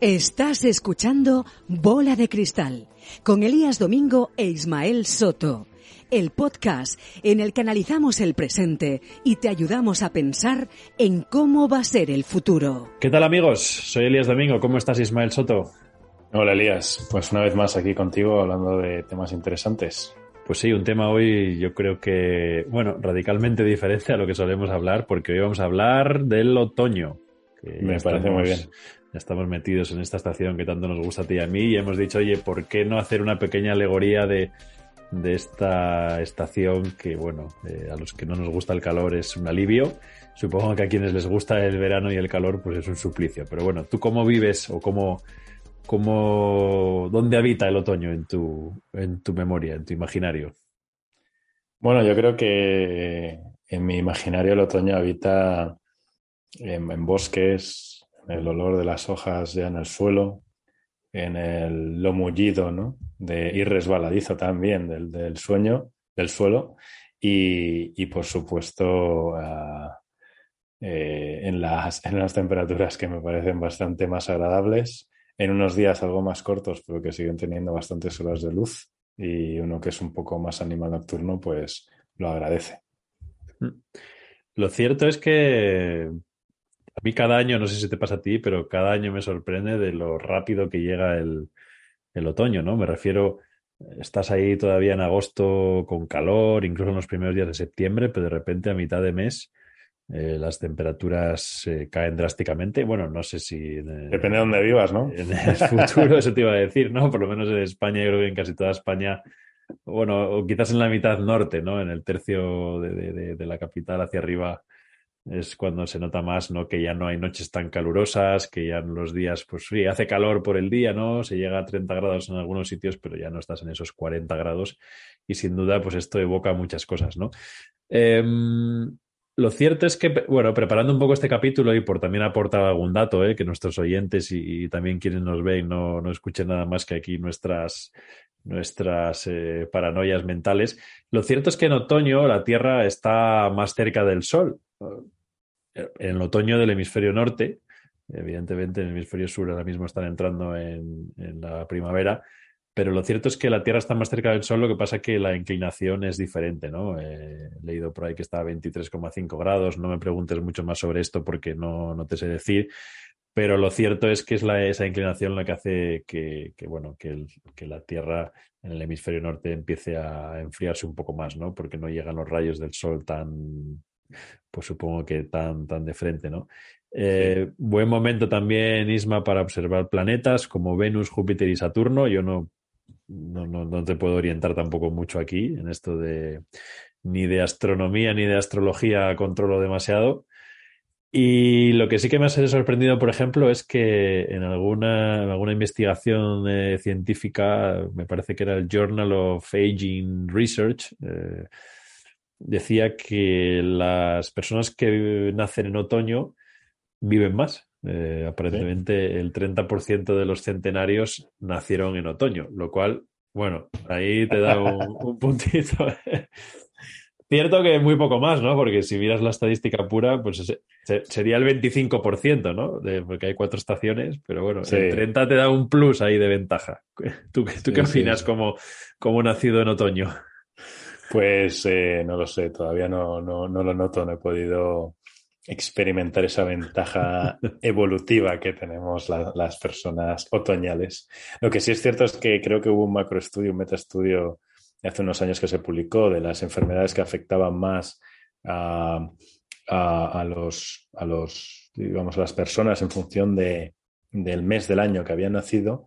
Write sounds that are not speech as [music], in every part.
Estás escuchando Bola de Cristal con Elías Domingo e Ismael Soto, el podcast en el que analizamos el presente y te ayudamos a pensar en cómo va a ser el futuro. ¿Qué tal amigos? Soy Elías Domingo. ¿Cómo estás Ismael Soto? Hola Elías, pues una vez más aquí contigo hablando de temas interesantes. Pues sí, un tema hoy yo creo que, bueno, radicalmente diferente a lo que solemos hablar, porque hoy vamos a hablar del otoño. Me parece muy bien. Ya estamos metidos en esta estación que tanto nos gusta a ti y a mí y hemos dicho, oye, ¿por qué no hacer una pequeña alegoría de, de esta estación que, bueno, eh, a los que no nos gusta el calor es un alivio? Supongo que a quienes les gusta el verano y el calor, pues es un suplicio. Pero bueno, ¿tú cómo vives o cómo, cómo dónde habita el otoño en tu, en tu memoria, en tu imaginario? Bueno, yo creo que en mi imaginario el otoño habita en, bosques, el olor de las hojas ya en el suelo, en el lo mullido, ¿no? De, y resbaladizo también del, del sueño, del suelo, y, y por supuesto ah, eh, en, las, en las temperaturas que me parecen bastante más agradables, en unos días algo más cortos, pero que siguen teniendo bastantes horas de luz, y uno que es un poco más animal nocturno, pues lo agradece. Lo cierto es que mí cada año, no sé si te pasa a ti, pero cada año me sorprende de lo rápido que llega el, el otoño, ¿no? Me refiero, estás ahí todavía en agosto con calor, incluso en los primeros días de septiembre, pero de repente a mitad de mes eh, las temperaturas eh, caen drásticamente. Bueno, no sé si en el, Depende de dónde vivas, ¿no? en el futuro [laughs] eso te iba a decir, ¿no? Por lo menos en España, yo creo que en casi toda España, bueno, o quizás en la mitad norte, ¿no? En el tercio de, de- de- de la capital hacia arriba es cuando se nota más, ¿no? Que ya no hay noches tan calurosas, que ya los días, pues sí, hace calor por el día, ¿no? Se llega a 30 grados en algunos sitios, pero ya no estás en esos 40 grados y sin duda, pues esto evoca muchas cosas, ¿no? Em, lo cierto es que, bueno, preparando un poco este capítulo y por también aportar algún dato, ¿eh? que nuestros oyentes y, y también quienes nos ven no, no escuchen nada más que aquí nuestras, nuestras eh, paranoias mentales. Lo cierto es que en otoño la Tierra está más cerca del Sol. En el otoño del hemisferio norte, evidentemente en el hemisferio sur ahora mismo están entrando en, la primavera, pero lo cierto es que la Tierra está más cerca del Sol, lo que pasa que la inclinación es diferente, ¿no? Eh, he leído por ahí que está a 23,5 grados, no me preguntes mucho más sobre esto porque no, no te sé decir, pero lo cierto es que es esa inclinación la que hace que, bueno, que la Tierra en el hemisferio norte empiece a enfriarse un poco más, ¿no? Porque no llegan los rayos del Sol tan, pues supongo que tan, tan de frente, ¿no? Eh, buen momento también, Isma, para observar planetas como Venus, Júpiter y Saturno. Yo no, no, no, no te puedo orientar tampoco mucho aquí en esto de ni de astronomía ni de astrología controlo demasiado. Y lo que sí que me ha sorprendido, por ejemplo, es que en alguna, en alguna investigación eh, científica, me parece que era el Journal of Aging Research, eh, decía que las personas que nacen en otoño viven más. Eh, aparentemente el 30% de los centenarios nacieron en otoño, lo cual, bueno, ahí te da un, [laughs] un puntito. Cierto que muy poco más, ¿no? Porque si miras la estadística pura, pues se- se- sería el 25%, ¿no? De- porque hay cuatro estaciones, pero bueno, Sí. el 30 te da un plus ahí de ventaja. ¿Tú, qué- tú qué Sí, sí. opinas como, como nacido en otoño? Pues eh, no lo sé, todavía no, no, no lo noto, no he podido experimentar esa ventaja [laughs] evolutiva que tenemos la- las personas otoñales. Lo que sí es cierto es que creo que hubo un macroestudio, un metaestudio hace unos años que se publicó de las enfermedades que afectaban más a, a- a los, a los, digamos, a las personas en función de, del mes del año que habían nacido.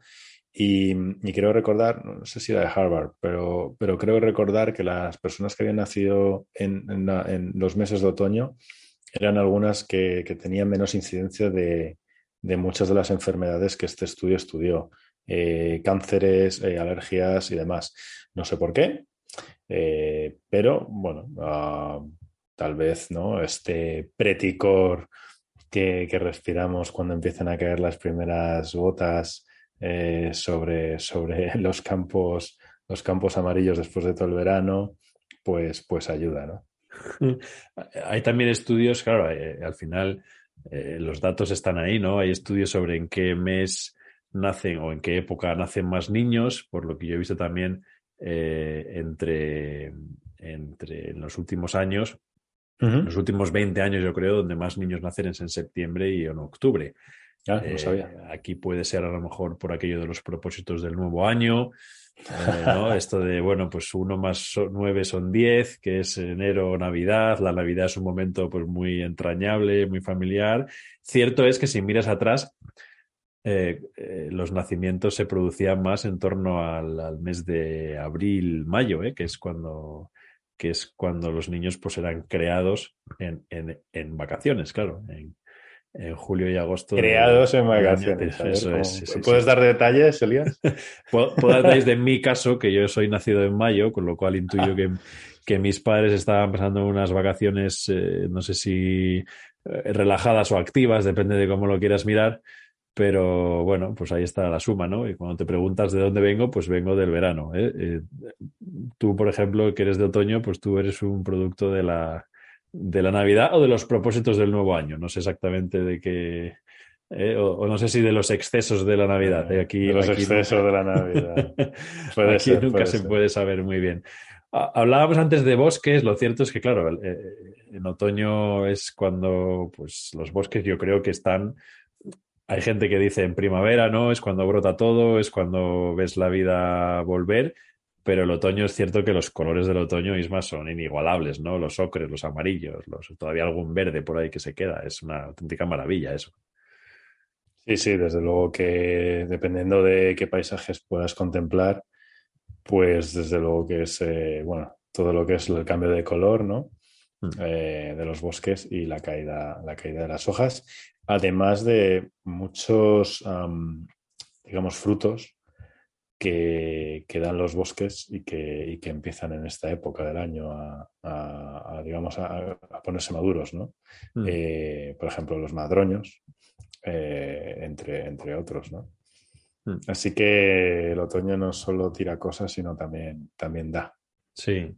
Y, y creo recordar, no sé si era de Harvard, pero, pero creo recordar que las personas que habían nacido en, en los meses de otoño eran algunas que, que tenían menos incidencia de, de, muchas de las enfermedades que este estudio estudió, eh, cánceres, eh, alergias y demás. No sé por qué, eh, pero bueno, uh, tal vez ¿no? este preticor que, respiramos cuando empiezan a caer las primeras gotas eh, sobre, sobre [laughs] los campos, los campos amarillos después de todo el verano, pues, pues ayuda, ¿no? [laughs] Hay también estudios, claro, eh, al final eh, los datos están ahí, ¿no? Hay estudios sobre en qué mes nacen o en qué época nacen más niños, por lo que yo he visto también eh, entre, entre en los últimos años, uh -huh. los últimos 20 años yo creo, donde más niños nacen es en septiembre y en octubre. Ah, no sabía. Eh, aquí puede ser a lo mejor por aquello de los propósitos del nuevo año, eh, ¿no? [laughs] Esto de, bueno, pues uno más nueve son diez, que es enero o Navidad. La Navidad es un momento pues muy entrañable, muy familiar. Cierto es que si miras atrás, eh, eh, los nacimientos se producían más en torno al, al mes de abril, mayo, que es cuando que es cuando los niños pues eran creados en, en, en vacaciones, claro, en, en julio y agosto. Creados en vacaciones. Eso es, sí, sí, ¿Puedes sí. dar detalles, Elías? [laughs] Puedo, puedo dar detalles de mi caso, que yo soy nacido en mayo, con lo cual intuyo que, que mis padres estaban pasando unas vacaciones, eh, no sé si eh, relajadas o activas, depende de cómo lo quieras mirar. Pero bueno, pues ahí está la suma, ¿no? Y cuando te preguntas de dónde vengo, pues vengo del verano. Eh, tú, por ejemplo, que eres de otoño, pues tú eres un producto de la, de la Navidad o de los propósitos del nuevo año. No sé exactamente de qué. Eh, o, o, no sé si de los excesos de la Navidad. ¿eh? Aquí, de los aquí excesos nunca... de la [laughs] Navidad. Puede aquí ser, nunca puede se ser. puede saber muy bien. Hablábamos antes de bosques, lo cierto es que, claro, eh, en otoño es cuando pues, los bosques yo creo que están hay gente que dice en primavera, ¿no? Es cuando brota todo, es cuando ves la vida volver, pero el otoño es cierto que los colores del otoño, Isma, son inigualables, ¿no? Los ocres, los amarillos, los, todavía algún verde por ahí que se queda. Es una auténtica maravilla eso. Sí, sí, desde luego que dependiendo de qué paisajes puedas contemplar, pues desde luego que es, eh, bueno, todo lo que es el cambio de color, ¿no? Mm. Eh, de los bosques y la caída, la caída de las hojas, además de muchos, um, digamos, frutos que, que, dan los bosques y que, y que, empiezan en esta época del año a, a, a digamos, a, a, ponerse maduros, ¿no? Mm. Eh, por ejemplo, los madroños, eh, entre, entre otros, ¿no? Mm. Así que el otoño no solo tira cosas, sino también, también da. Sí,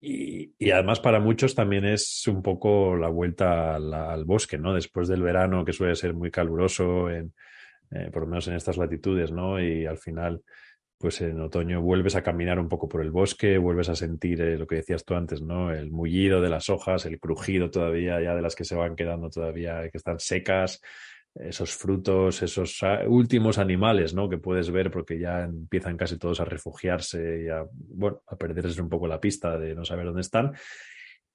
y, y, además para muchos también es un poco la vuelta al, al, bosque, ¿no? Después del verano, que suele ser muy caluroso, en, eh, por lo menos en estas latitudes, ¿no? Y al final, pues en otoño vuelves a caminar un poco por el bosque, vuelves a sentir eh, lo que decías tú antes, ¿no? El mullido de las hojas, el crujido todavía ya de las que se van quedando todavía, que están secas, esos frutos, esos últimos animales, ¿no? Que puedes ver porque ya empiezan casi todos a refugiarse y a, bueno, a perderse un poco la pista de no saber dónde están.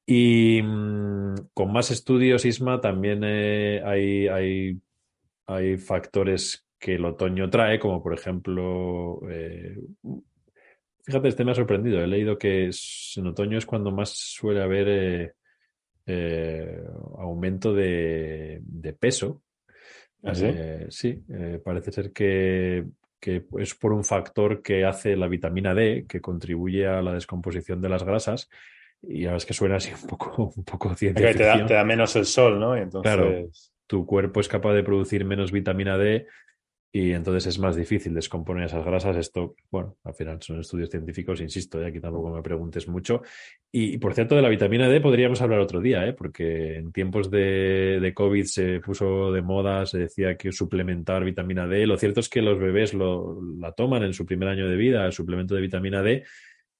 Y mmm, con más estudios, Isma, también eh, hay, hay, hay, factores que el otoño trae, como por ejemplo, eh, fíjate, este me ha sorprendido. He leído que es, en otoño es cuando más suele haber eh, eh aumento de, de peso ¿Ah, sí? Sí, parece ser que, que, es por un factor que hace la vitamina D, que contribuye a la descomposición de las grasas. Y ahora es que suena así un poco, un poco okay, te, da, te, da, menos el sol, ¿no? Entonces... Claro, tu cuerpo es capaz de producir menos vitamina D y entonces es más difícil descomponer esas grasas. Esto, bueno, al final son estudios científicos, insisto, ¿eh? aquí tampoco me preguntes mucho. Y, y, por cierto, de la vitamina D podríamos hablar otro día, ¿eh? porque en tiempos de, de, COVID se puso de moda, se decía que suplementar vitamina D. Lo cierto es que los bebés lo, la toman en su primer año de vida, el suplemento de vitamina D,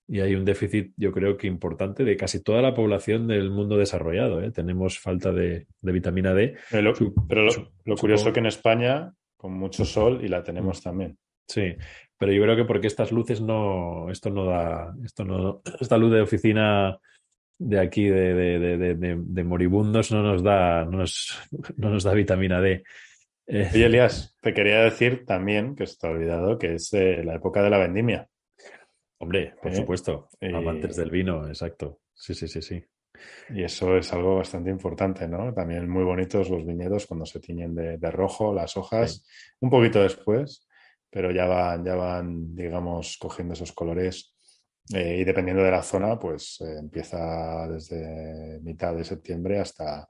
y hay un déficit, yo creo que importante, de casi toda la población del mundo desarrollado. ¿eh? Tenemos falta de, de vitamina D. Pero lo, pero lo, lo curioso que en España con mucho sol y la tenemos también. Sí, pero yo creo que porque estas luces no, esto no da, esto no, esta luz de oficina de aquí de, de, de, de moribundos no nos da, no nos, no nos da vitamina D. Eh. Oye, Elias, te quería decir también, que está olvidado, que es eh, la época de la vendimia. Hombre, por ¿Eh? supuesto, amantes del vino, exacto. Sí, sí, sí, sí. Y eso es algo bastante importante, ¿no? También muy bonitos los viñedos cuando se tiñen de, de rojo, las hojas, sí. un poquito después, pero ya van, ya van, digamos, cogiendo esos colores. Eh, y dependiendo de la zona, pues eh, empieza desde mitad de septiembre hasta,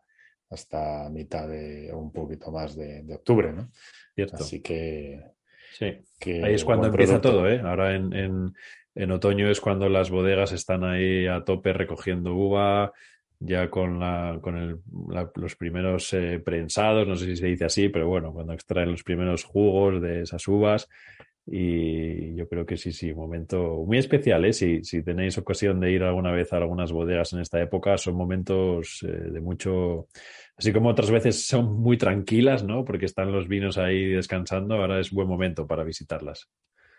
hasta mitad de, o un poquito más de, de octubre, ¿no? Cierto. Así que... Sí, que ahí es cuando empieza producto. todo, ¿eh? Ahora en, en, en, otoño es cuando las bodegas están ahí a tope recogiendo uva, ya con, la, con el, los primeros eh, prensados, no sé si se dice así, pero bueno, cuando extraen los primeros jugos de esas uvas. Y yo creo que sí, sí, momento muy especial, ¿eh? Si, si tenéis ocasión de ir alguna vez a algunas bodegas en esta época, son momentos eh, de mucho, así como otras veces son muy tranquilas, ¿no? Porque están los vinos ahí descansando, ahora es buen momento para visitarlas.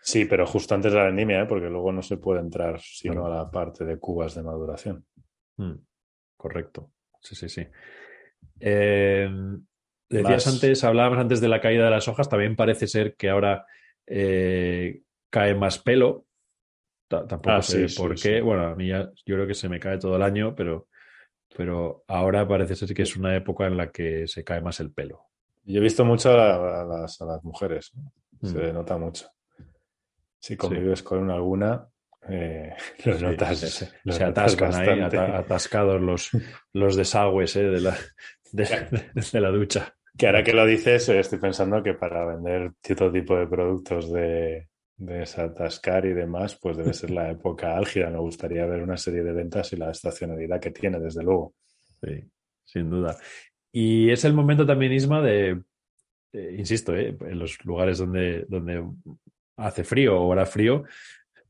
Sí, pero justo antes de la vendimia, ¿eh? porque luego no se puede entrar sino claro. a la parte de cubas de maduración. Mm, correcto, sí, sí, sí. Eh, decías Más... antes, hablábamos antes de la caída de las hojas, también parece ser que ahora eh, cae más pelo. T tampoco ah, sé sí, por sí, qué. Sí. Bueno, a mí ya, yo creo que se me cae todo el año, pero, pero ahora parece ser que es una época en la que se cae más el pelo. Yo he visto mucho a, a, las, a las, mujeres, ¿no? se mm. nota mucho. Si convives con alguna, eh, [laughs] los notas. Se, los se notas atascan bastante. ahí, atascados los, los desagües eh, de, la, de, de, la ducha. Que ahora que lo dices, eh, estoy pensando que para vender cierto tipo de productos de, de desatascar y demás, pues debe ser la época álgida. Me gustaría ver una serie de ventas y la estacionalidad que tiene, desde luego. Sí, sin duda. Y es el momento también, Isma, de, eh, insisto, eh, en los lugares donde, donde hace frío o hará frío,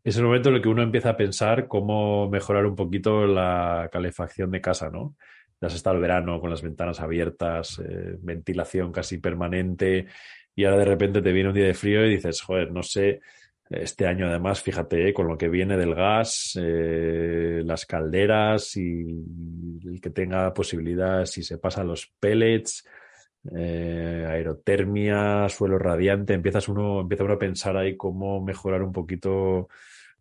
es el momento en el que uno empieza a pensar cómo mejorar un poquito la calefacción de casa, ¿no? Ya has estado el verano con las ventanas abiertas, eh, ventilación casi permanente, y ahora de repente te viene un día de frío y dices, joder, no sé, este año además, fíjate, eh, con lo que viene del gas, eh, las calderas y el que tenga posibilidad, si se pasa los pellets, eh, aerotermia, suelo radiante, empiezas uno, empieza uno a pensar ahí cómo mejorar un poquito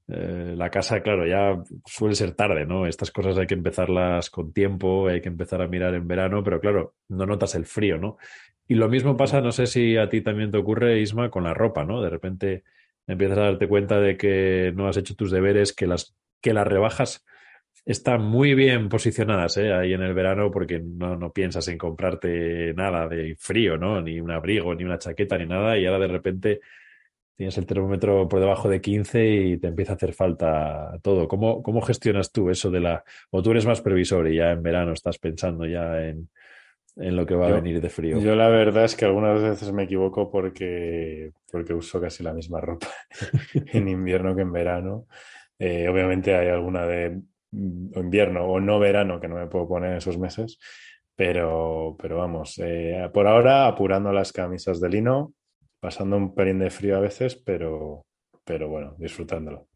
eh, la casa, claro, ya suele ser tarde, ¿no? Estas cosas hay que empezarlas con tiempo, hay que empezar a mirar en verano, pero claro, no notas el frío, ¿no? Y lo mismo pasa, no sé si a ti también te ocurre, Isma, con la ropa, ¿no? De repente empiezas a darte cuenta de que no has hecho tus deberes, que las, que las rebajas están muy bien posicionadas ¿eh? ahí en el verano porque no, no, piensas en comprarte nada de frío, ¿no? Ni un abrigo, ni una chaqueta, ni nada, y ahora de repente tienes el termómetro por debajo de 15 y te empieza a hacer falta todo. ¿Cómo, cómo gestionas tú eso de la... o tú eres más previsor y ya en verano estás pensando ya en, en lo que va yo, a venir de frío? Yo la verdad es que algunas veces me equivoco porque, porque uso casi la misma ropa [laughs] en invierno que en verano. Eh, obviamente hay alguna de invierno o no verano que no me puedo poner esos meses, pero, pero vamos, eh, por ahora apurando las camisas de lino, pasando un pelín de frío a veces, pero, pero bueno, disfrutándolo.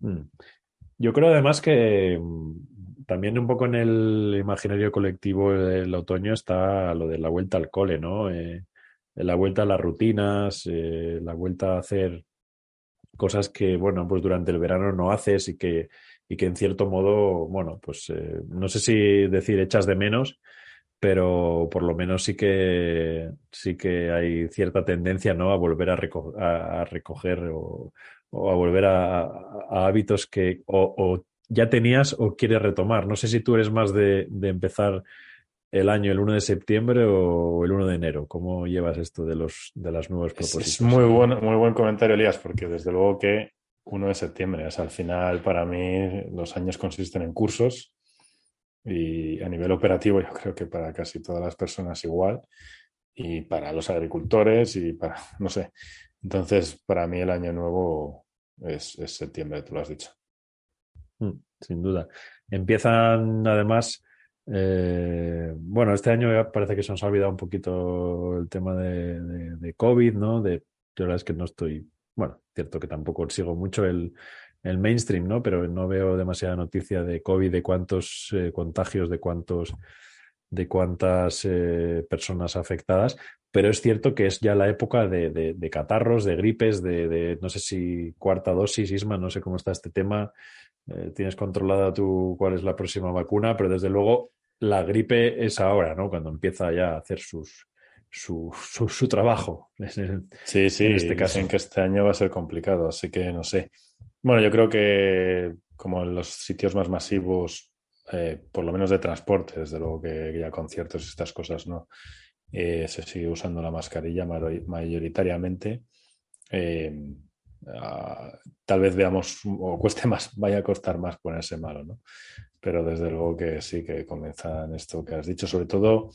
Mm. Yo creo además que mm, también un poco en el imaginario colectivo del otoño está lo de la vuelta al cole, ¿no? Eh, la vuelta a las rutinas, eh, la vuelta a hacer cosas que, bueno, pues durante el verano no haces y que, y que en cierto modo, bueno, pues eh, no sé si decir echas de menos, pero por lo menos sí que sí que hay cierta tendencia ¿no? a volver a, reco a, a recoger o, o, a volver a, a hábitos que o, o, ya tenías o quieres retomar. No sé si tú eres más de, de, empezar el año el 1 de septiembre o el 1 de enero. ¿Cómo llevas esto de los de las nuevas propuestas? Es, es muy buen, muy buen comentario, Elías, porque desde luego que 1 de septiembre, o sea, al final para mí los años consisten en cursos y a nivel operativo yo creo que para casi todas las personas igual y para los agricultores y para, [laughs] no sé. Entonces, para mí el año nuevo es, septiembre, tú lo has dicho. Mm, sin duda. Empiezan además, eh, bueno, este año ya parece que se nos ha olvidado un poquito el tema de, de, de COVID, ¿no? De, yo la verdad es que no estoy, bueno, cierto que tampoco sigo mucho el, el mainstream, ¿no? Pero no veo demasiada noticia de COVID, de cuántos eh, contagios, de cuántos de cuántas eh, personas afectadas, pero es cierto que es ya la época de, de, catarros, de gripes, de, de, no sé si cuarta dosis, Isma, no sé cómo está este tema, eh, tienes controlada tú cuál es la próxima vacuna, pero desde luego la gripe es ahora, ¿no? Cuando empieza ya a hacer sus, su, su, su trabajo. Sí, sí, en este caso. dicen que este año va a ser complicado, así que no sé. Bueno, yo creo que como en los sitios más masivos, eh, por lo menos de transporte, desde luego que ya conciertos y estas cosas, ¿no? Eh, se sigue usando la mascarilla mayoritariamente. Eh, tal vez veamos, o cueste más, vaya a costar más ponerse malo, ¿no? Pero desde luego que sí que comienzan esto que has dicho, sobre todo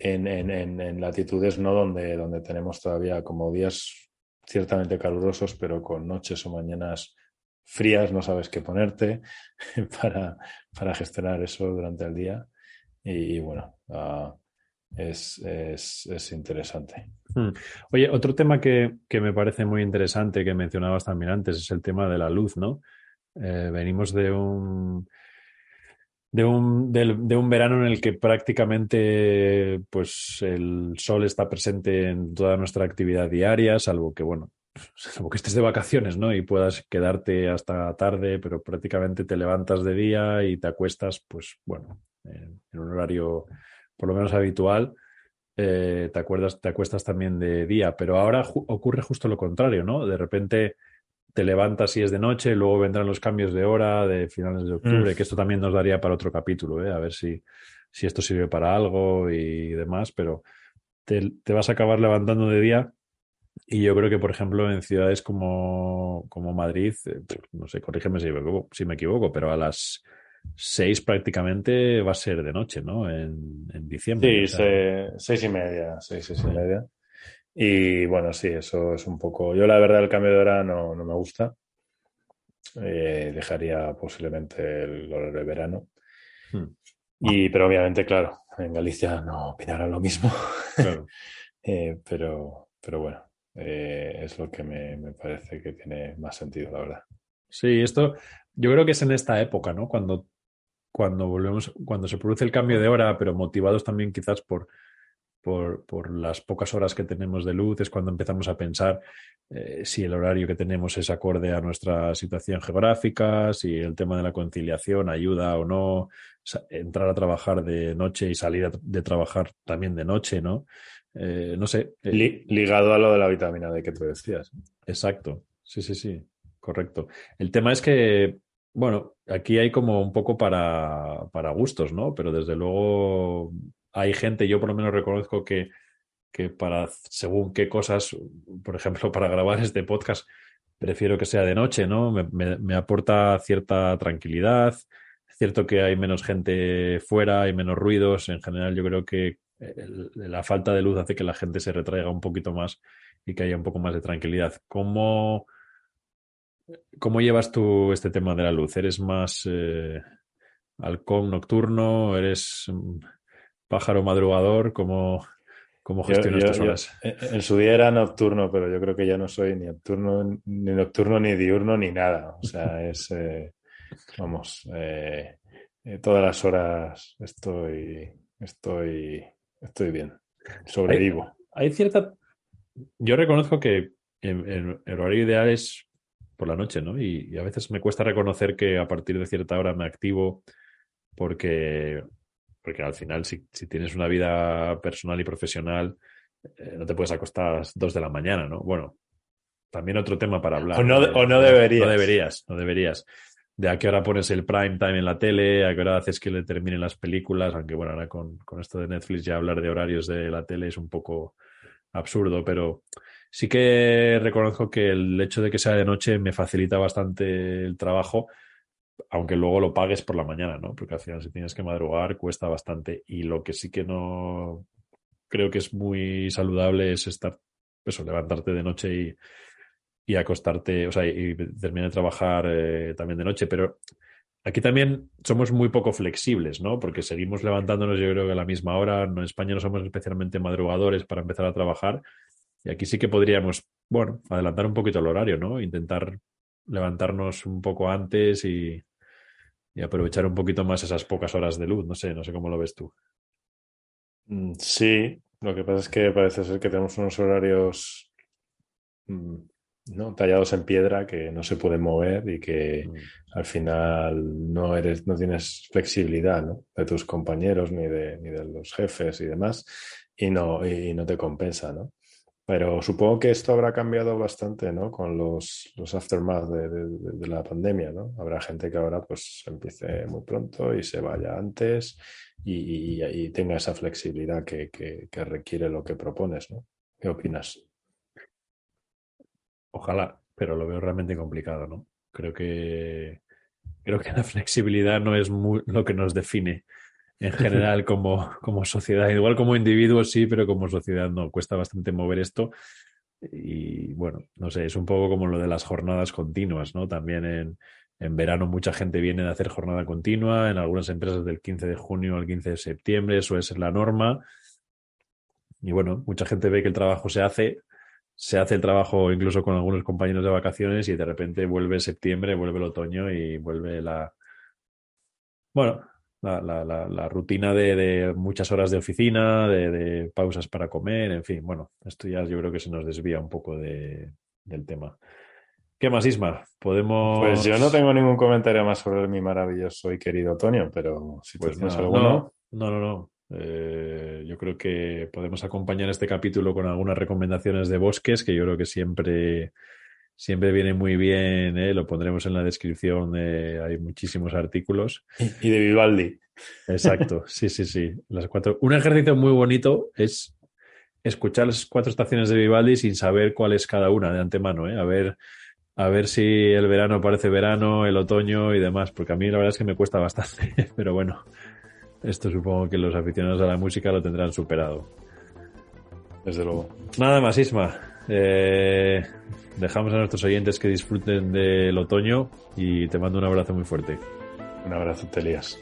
en, en- en- latitudes no donde, donde tenemos todavía como días ciertamente calurosos, pero con noches o mañanas frías, no sabes qué ponerte [laughs] para, para gestionar eso durante el día. Y, bueno, ah, es, es, es interesante. Oye, otro tema que, que me parece muy interesante que mencionabas también antes es el tema de la luz, ¿no? Eh, venimos de un, de un, del- de un verano en el que prácticamente pues, el sol está presente en toda nuestra actividad diaria, salvo que, bueno, [laughs] salvo que estés de vacaciones, ¿no? Y puedas quedarte hasta tarde, pero prácticamente te levantas de día y te acuestas, pues, bueno, en, un horario por lo menos habitual eh, te acuerdas, te acuestas también de día, pero ahora ocurre justo lo contrario, ¿no? De repente te levantas y es de noche, luego vendrán los cambios de hora de finales de octubre, Mm. que esto también nos daría para otro capítulo, ¿eh? A ver si, si esto sirve para algo y demás, pero te, te vas a acabar levantando de día y yo creo que, por ejemplo, en ciudades como, como Madrid, eh, no sé, corrígeme si me equivoco, si me equivoco, pero a las seis prácticamente va a ser de noche, ¿no? En, en diciembre. Sí, o sea, se- seis y media, seis, seis y media. Y bueno, sí, eso es un poco. Yo, la verdad, el cambio de hora no, no me gusta. Eh, dejaría posiblemente el horario de verano. Hmm. Y, pero obviamente, claro, en Galicia no opinarán lo mismo. claro. [laughs] Eh, pero, pero bueno, eh, es lo que me, me parece que tiene más sentido, la verdad. Sí, esto yo creo que es en esta época, ¿no? Cuando, cuando volvemos, cuando se produce el cambio de hora, pero motivados también quizás por, por, por las pocas horas que tenemos de luz, es cuando empezamos a pensar eh, si el horario que tenemos es acorde a nuestra situación geográfica, si el tema de la conciliación ayuda o no, entrar a trabajar de noche y salir a- de trabajar también de noche, ¿no? Eh, no sé. eh, Li- ligado a lo de la vitamina D que tú decías. Exacto, sí, sí, sí, correcto. El tema es que, bueno, aquí hay como un poco para, para gustos, ¿no? Pero desde luego hay gente, yo por lo menos reconozco que, que para según qué cosas, por ejemplo, [laughs] para grabar este podcast, prefiero que sea de noche, ¿no? Me, me- aporta cierta tranquilidad. Es cierto que hay menos gente fuera, hay menos ruidos. En general, yo creo que la falta de luz hace que la gente se retraiga un poquito más y que haya un poco más de tranquilidad. ¿Cómo, cómo llevas tú este tema de la luz? ¿Eres más eh, halcón nocturno? ¿Eres pájaro madrugador? ¿Cómo, cómo gestionas tus horas? en en su día era nocturno, pero yo creo que ya no soy ni nocturno, ni nocturno, ni diurno, ni nada. O sea, [laughs] es, eh, vamos, eh, eh, todas las horas estoy, estoy, estoy bien. Sobrevivo. Hay cierta. Yo reconozco que el horario ideal es por la noche, ¿no? Y, y a veces me cuesta reconocer que a partir de cierta hora me activo porque, porque al final, si, si tienes una vida personal y profesional, eh, no te puedes acostar a las dos de la mañana, ¿no? Bueno, también otro tema para hablar. O no- o no deberías. No deberías, no deberías. De a qué hora pones el prime time en la tele, a qué hora haces que le terminen las películas, aunque bueno, ahora con, con esto de Netflix ya hablar de horarios de la tele es un poco absurdo, pero sí que reconozco que el hecho de que sea de noche me facilita bastante el trabajo, aunque luego lo pagues por la mañana, ¿no? Porque al final si tienes que madrugar cuesta bastante y lo que sí que no creo que es muy saludable es estar, eso, levantarte de noche y, y acostarte, o sea, y terminar de trabajar eh, también de noche, pero aquí también somos muy poco flexibles, ¿no? Porque seguimos levantándonos, yo creo que a la misma hora. En España no somos especialmente madrugadores para empezar a trabajar. Y aquí sí que podríamos, bueno, adelantar un poquito el horario, ¿no? Intentar levantarnos un poco antes y, y aprovechar un poquito más esas pocas horas de luz. No sé, no sé cómo lo ves tú. Mm, Sí, lo que pasa es que parece ser que tenemos unos horarios mm, ¿no? tallados en piedra que no se pueden mover y que Mm. al final no eres, no tienes flexibilidad ¿no? de tus compañeros ni de, ni de los jefes y demás, y no, y no te compensa, ¿no? Pero supongo que esto habrá cambiado bastante, ¿no? Con los, los aftermath de, la pandemia, ¿no? Habrá gente que ahora pues empiece muy pronto y se vaya antes y, y- tenga esa flexibilidad que, que- requiere lo que propones, ¿no? ¿Qué opinas? Ojalá, pero lo veo realmente complicado, ¿no? Creo que creo que la flexibilidad no es lo que nos define en general como, como sociedad. Igual como individuos sí, pero como sociedad no. Cuesta bastante mover esto. Y bueno, no sé, es un poco como lo de las jornadas continuas, ¿no? También en, en verano mucha gente viene de hacer jornada continua, en algunas empresas del 15 de junio al 15 de septiembre, eso es la norma. Y bueno, mucha gente ve que el trabajo se hace, se hace el trabajo incluso con algunos compañeros de vacaciones y de repente vuelve septiembre, vuelve el otoño y vuelve la, bueno, la, la- la- la rutina de, de muchas horas de oficina, de, de pausas para comer, en fin, bueno, esto ya yo creo que se nos desvía un poco de- del tema. ¿Qué más, Isma? Podemos... Pues yo no tengo ningún comentario más sobre mi maravilloso y querido otoño, pero si Pues tienes nada, alguno, no, no, no. no. Eh, yo creo que podemos acompañar este capítulo con algunas recomendaciones de bosques que yo creo que siempre, siempre viene muy bien. ¿eh? Lo pondremos en la descripción. eh, hay muchísimos artículos. y, y de Vivaldi. Exacto, [laughs] sí, sí, sí. Las cuatro. Un ejercicio muy bonito es escuchar las cuatro estaciones de Vivaldi sin saber cuál es cada una de antemano, ¿eh? A ver, a ver si el verano parece verano, el otoño y demás, porque a mí la verdad es que me cuesta bastante, [laughs] pero bueno, esto supongo que los aficionados a la música lo tendrán superado. Desde luego. Nada más, Isma. Eh, dejamos a nuestros oyentes que disfruten del otoño y te mando un abrazo muy fuerte. Un abrazo, Telías.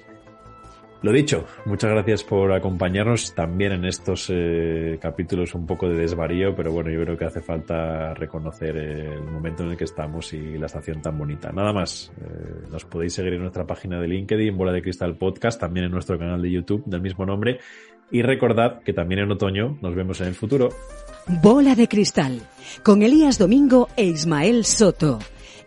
Lo dicho, muchas gracias por acompañarnos también en estos eh, capítulos un poco de desvarío, pero bueno, yo creo que hace falta reconocer el momento en el que estamos y la estación tan bonita. Nada más, eh, nos podéis seguir en nuestra página de LinkedIn, Bola de Cristal Podcast, también en nuestro canal de YouTube del mismo nombre. Y recordad que también en otoño nos vemos en el futuro. Bola de Cristal, con Elías Domingo e Ismael Soto.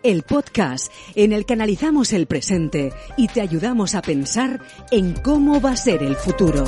El podcast en el que analizamos el presente y te ayudamos a pensar en cómo va a ser el futuro.